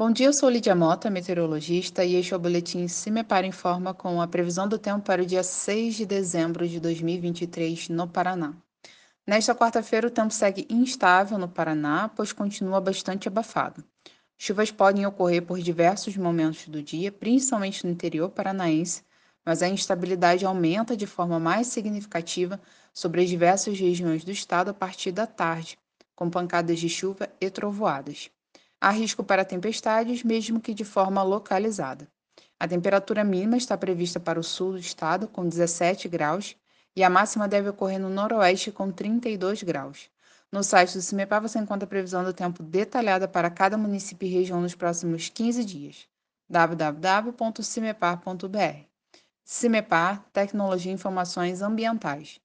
Bom dia, eu sou Lídia Mota, meteorologista, e este é o boletim Se Me Para Informa com a previsão do tempo para o dia 6 de dezembro de 2023 no Paraná. Nesta quarta-feira, o tempo segue instável no Paraná, pois continua bastante abafado. Chuvas podem ocorrer por diversos momentos do dia, principalmente no interior paranaense, mas a instabilidade aumenta de forma mais significativa sobre as diversas regiões do estado a partir da tarde, com pancadas de chuva e trovoadas. Há risco para tempestades, mesmo que de forma localizada. A temperatura mínima está prevista para o sul do estado, com 17 graus, e a máxima deve ocorrer no noroeste, com 32 graus. No site do CIMEPAR você encontra a previsão do tempo detalhada para cada município e região nos próximos 15 dias. www.cimepar.br CIMEPAR Tecnologia e Informações Ambientais.